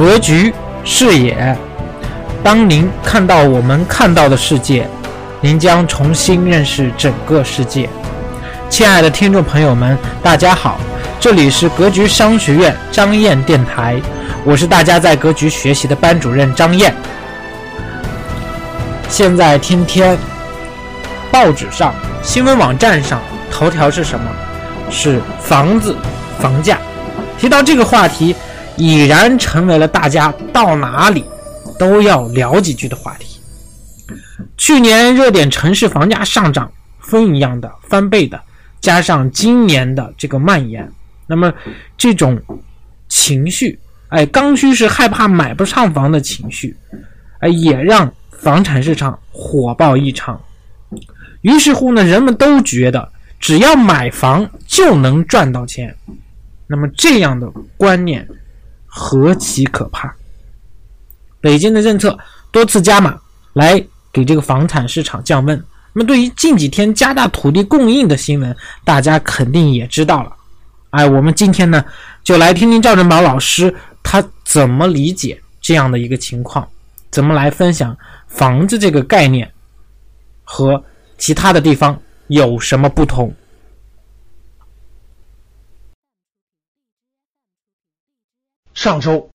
格局视野。当您看到我们看到的世界，您将重新认识整个世界。亲爱的听众朋友们，大家好，这里是格局商学院张燕电台，我是大家在格局学习的班主任张燕。现在天天报纸上、新闻网站上头条是什么？是房子、房价。提到这个话题，已然成为了大家到哪里都要聊几句的话题。去年热点城市房价上涨，风一样的翻倍的，加上今年的这个蔓延，那么这种情绪，哎，刚需是害怕买不上房的情绪，哎，也让房产市场火爆异常。于是乎呢，人们都觉得只要买房就能赚到钱。那么这样的观念何其可怕！北京的政策多次加码，来给这个房产市场降温。那么对于近几天加大土地供应的新闻，大家肯定也知道了。哎，我们今天呢，就来听听赵振宝老师他怎么理解这样的一个情况，怎么来分享房子这个概念和其他的地方有什么不同。上周，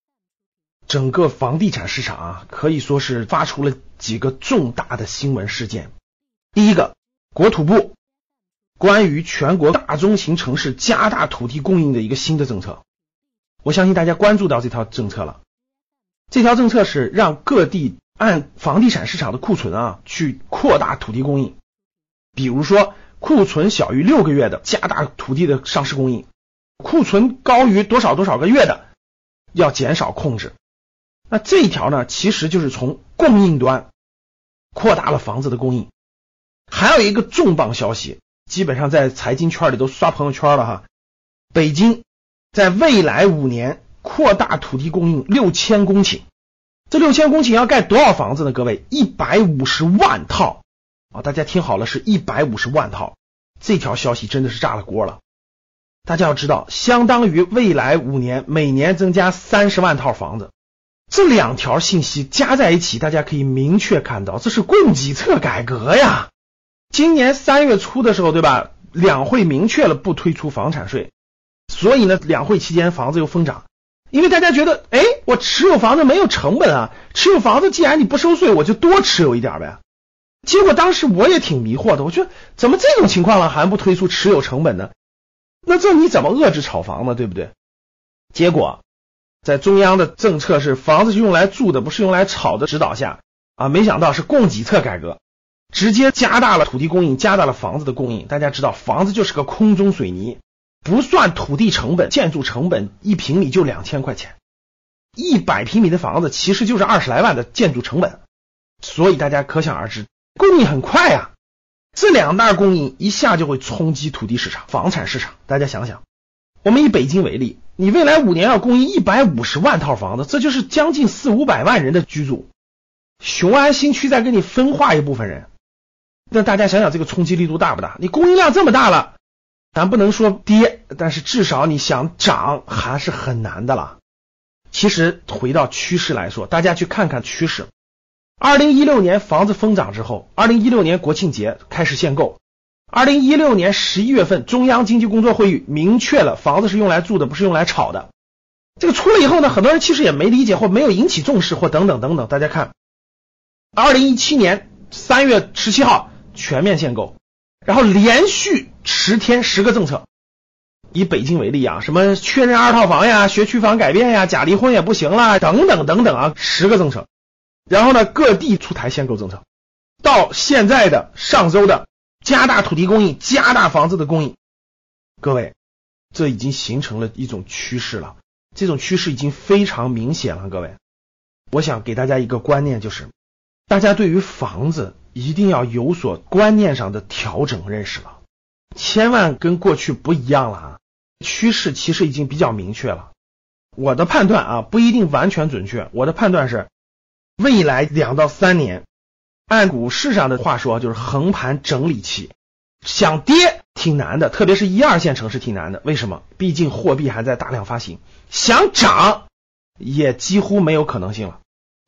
整个房地产市场啊，可以说是发出了几个重大的新闻事件。第一个，国土部关于全国大中型城市加大土地供应的一个新的政策，我相信大家关注到这条政策了。这条政策是让各地按房地产市场的库存啊，去扩大土地供应。比如说，库存小于六个月的，加大土地的上市供应；库存高于多少多少个月的。要减少控制，那这一条呢，其实就是从供应端扩大了房子的供应。还有一个重磅消息，基本上在财经圈里都刷朋友圈了哈。北京在未来五年扩大土地供应六千公顷，这六千公顷要盖多少房子呢？各位，一百五十万套啊！大家听好了，是一百五十万套。这条消息真的是炸了锅了。大家要知道，相当于未来五年每年增加三十万套房子，这两条信息加在一起，大家可以明确看到，这是供给侧改革呀。今年三月初的时候，对吧？两会明确了不推出房产税，所以呢，两会期间房子又疯涨，因为大家觉得，哎，我持有房子没有成本啊，持有房子既然你不收税，我就多持有一点呗。结果当时我也挺迷惑的，我觉得怎么这种情况了还不推出持有成本呢？那这你怎么遏制炒房呢？对不对？结果在中央的政策是房子是用来住的，不是用来炒的指导下啊，没想到是供给侧改革，直接加大了土地供应，加大了房子的供应。大家知道，房子就是个空中水泥，不算土地成本，建筑成本一平米就两千块钱，一百平米的房子其实就是二十来万的建筑成本，所以大家可想而知，供应很快呀。这两大供应一下就会冲击土地市场、房产市场。大家想想，我们以北京为例，你未来五年要供应一百五十万套房子，这就是将近四五百万人的居住。雄安新区再给你分化一部分人，那大家想想这个冲击力度大不大？你供应量这么大了，咱不能说跌，但是至少你想涨还是很难的了。其实回到趋势来说，大家去看看趋势。二零一六年房子疯涨之后，二零一六年国庆节开始限购。二零一六年十一月份，中央经济工作会议明确了房子是用来住的，不是用来炒的。这个出了以后呢，很多人其实也没理解或没有引起重视或等等等等。大家看，二零一七年三月十七号全面限购，然后连续十天十个政策。以北京为例啊，什么确认二套房呀、学区房改变呀、假离婚也不行了，等等等等啊，十个政策。然后呢，各地出台限购政策，到现在的上周的加大土地供应、加大房子的供应，各位，这已经形成了一种趋势了。这种趋势已经非常明显了。各位，我想给大家一个观念，就是大家对于房子一定要有所观念上的调整认识了，千万跟过去不一样了啊！趋势其实已经比较明确了。我的判断啊，不一定完全准确，我的判断是。未来两到三年，按股市上的话说，就是横盘整理期，想跌挺难的，特别是一二线城市挺难的。为什么？毕竟货币还在大量发行。想涨，也几乎没有可能性了。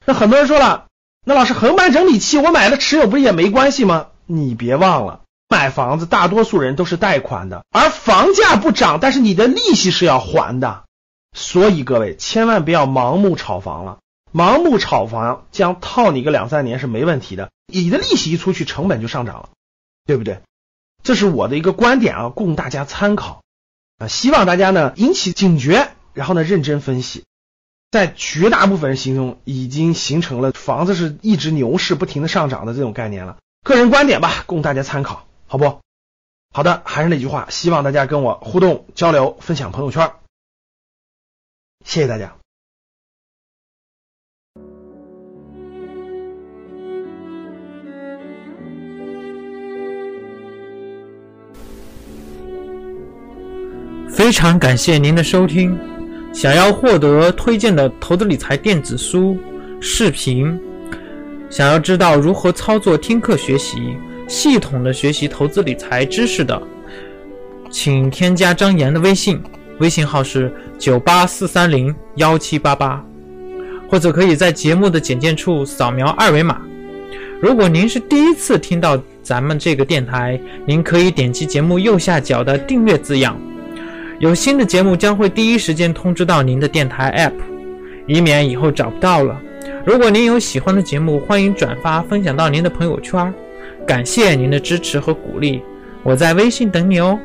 那很多人说了，那老师横盘整理期我买了持有不是也没关系吗？你别忘了，买房子大多数人都是贷款的，而房价不涨，但是你的利息是要还的。所以各位千万不要盲目炒房了，盲目炒房将套你个两三年是没问题的，你的利息一出去，成本就上涨了，对不对？这是我的一个观点啊，供大家参考啊，希望大家呢引起警觉，然后呢认真分析。在绝大部分人心中，已经形成了房子是一直牛市不停的上涨的这种概念了。个人观点吧，供大家参考，好不？好的，还是那句话，希望大家跟我互动交流，分享朋友圈。谢谢大家。非常感谢您的收听。想要获得推荐的投资理财电子书、视频，想要知道如何操作听课学习，系统的学习投资理财知识的，请添加张岩的微信，微信号是九八四三零幺七八八，或者可以在节目的简介处扫描二维码。如果您是第一次听到咱们这个电台，您可以点击节目右下角的订阅字样。有新的节目将会第一时间通知到您的电台 App，以免以后找不到了。如果您有喜欢的节目，欢迎转发分享到您的朋友圈。感谢您的支持和鼓励，我在微信等你哦。